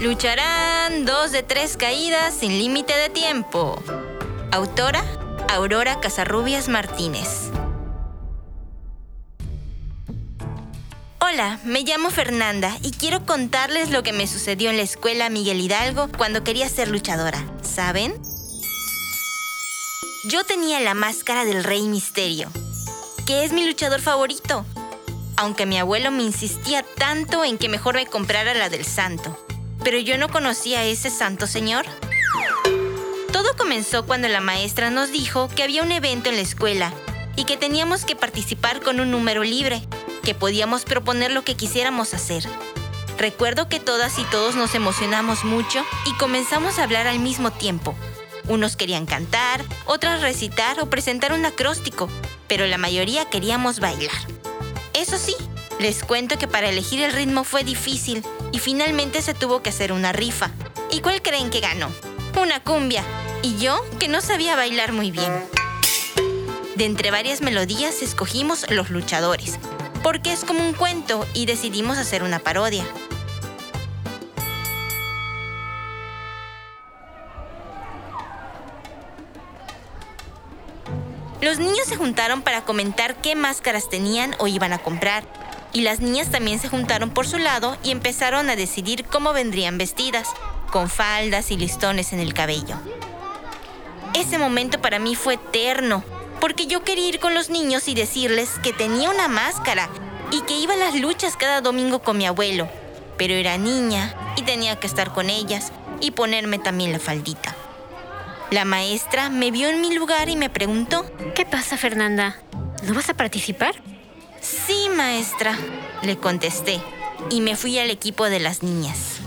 Lucharán dos de tres caídas sin límite de tiempo. Autora, Aurora Casarrubias Martínez. Hola, me llamo Fernanda y quiero contarles lo que me sucedió en la escuela Miguel Hidalgo cuando quería ser luchadora. ¿Saben? Yo tenía la máscara del Rey Misterio, que es mi luchador favorito, aunque mi abuelo me insistía tanto en que mejor me comprara la del santo. Pero yo no conocía a ese santo señor. Todo comenzó cuando la maestra nos dijo que había un evento en la escuela y que teníamos que participar con un número libre que podíamos proponer lo que quisiéramos hacer. Recuerdo que todas y todos nos emocionamos mucho y comenzamos a hablar al mismo tiempo. Unos querían cantar, otras recitar o presentar un acróstico, pero la mayoría queríamos bailar. Eso sí, les cuento que para elegir el ritmo fue difícil y finalmente se tuvo que hacer una rifa. ¿Y cuál creen que ganó? Una cumbia. Y yo, que no sabía bailar muy bien. De entre varias melodías escogimos Los Luchadores, porque es como un cuento y decidimos hacer una parodia. Los niños se juntaron para comentar qué máscaras tenían o iban a comprar, y las niñas también se juntaron por su lado y empezaron a decidir cómo vendrían vestidas, con faldas y listones en el cabello. Ese momento para mí fue eterno, porque yo quería ir con los niños y decirles que tenía una máscara y que iba a las luchas cada domingo con mi abuelo, pero era niña y tenía que estar con ellas y ponerme también la faldita. La maestra me vio en mi lugar y me preguntó, ¿Qué pasa, Fernanda? ¿No vas a participar? Sí, maestra, le contesté, y me fui al equipo de las niñas.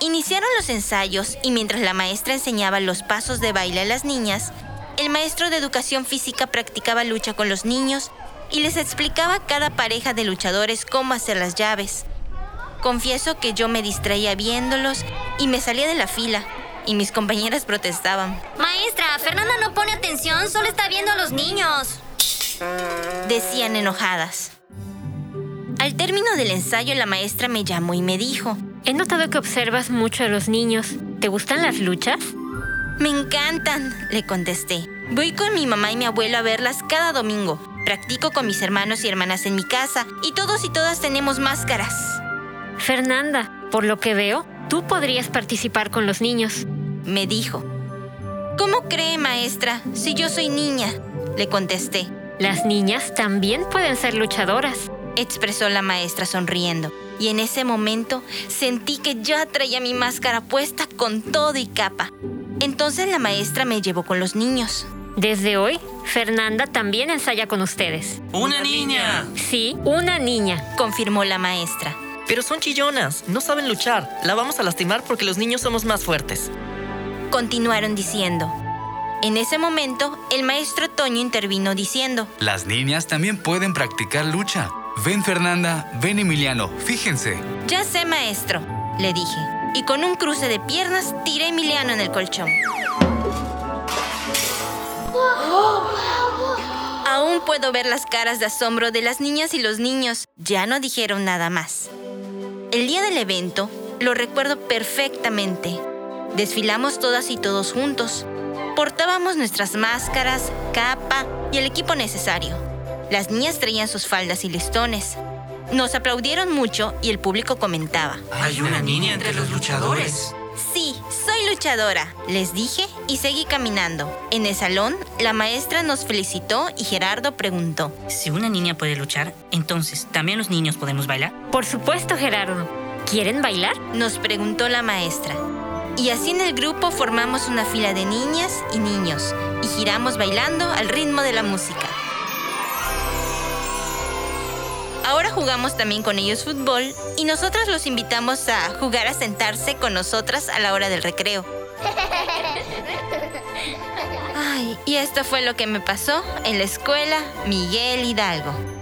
Iniciaron los ensayos y mientras la maestra enseñaba los pasos de baile a las niñas, el maestro de educación física practicaba lucha con los niños y les explicaba a cada pareja de luchadores cómo hacer las llaves. Confieso que yo me distraía viéndolos y me salía de la fila, y mis compañeras protestaban. Maestra, Fernanda no pone atención, solo está viendo a los niños. Decían enojadas. Al término del ensayo, la maestra me llamó y me dijo, He notado que observas mucho a los niños. ¿Te gustan las luchas? Me encantan, le contesté. Voy con mi mamá y mi abuelo a verlas cada domingo. Practico con mis hermanos y hermanas en mi casa y todos y todas tenemos máscaras. Fernanda, por lo que veo, tú podrías participar con los niños. Me dijo. ¿Cómo cree, maestra, si yo soy niña? Le contesté. Las niñas también pueden ser luchadoras, expresó la maestra sonriendo. Y en ese momento sentí que ya traía mi máscara puesta con todo y capa. Entonces la maestra me llevó con los niños. Desde hoy, Fernanda también ensaya con ustedes. ¡Una niña! Sí, una niña, confirmó la maestra. Pero son chillonas, no saben luchar. La vamos a lastimar porque los niños somos más fuertes. Continuaron diciendo. En ese momento, el maestro Toño intervino diciendo, Las niñas también pueden practicar lucha. Ven Fernanda, ven Emiliano, fíjense. Ya sé, maestro, le dije y con un cruce de piernas tiré a Emiliano en el colchón. Aún puedo ver las caras de asombro de las niñas y los niños. Ya no dijeron nada más. El día del evento lo recuerdo perfectamente. Desfilamos todas y todos juntos. Portábamos nuestras máscaras, capa y el equipo necesario. Las niñas traían sus faldas y listones. Nos aplaudieron mucho y el público comentaba. Hay una niña entre los luchadores. Sí, soy luchadora, les dije y seguí caminando. En el salón, la maestra nos felicitó y Gerardo preguntó. Si una niña puede luchar, entonces, ¿también los niños podemos bailar? Por supuesto, Gerardo. ¿Quieren bailar? Nos preguntó la maestra. Y así en el grupo formamos una fila de niñas y niños y giramos bailando al ritmo de la música. Ahora jugamos también con ellos fútbol y nosotras los invitamos a jugar a sentarse con nosotras a la hora del recreo. Ay, y esto fue lo que me pasó en la escuela Miguel Hidalgo.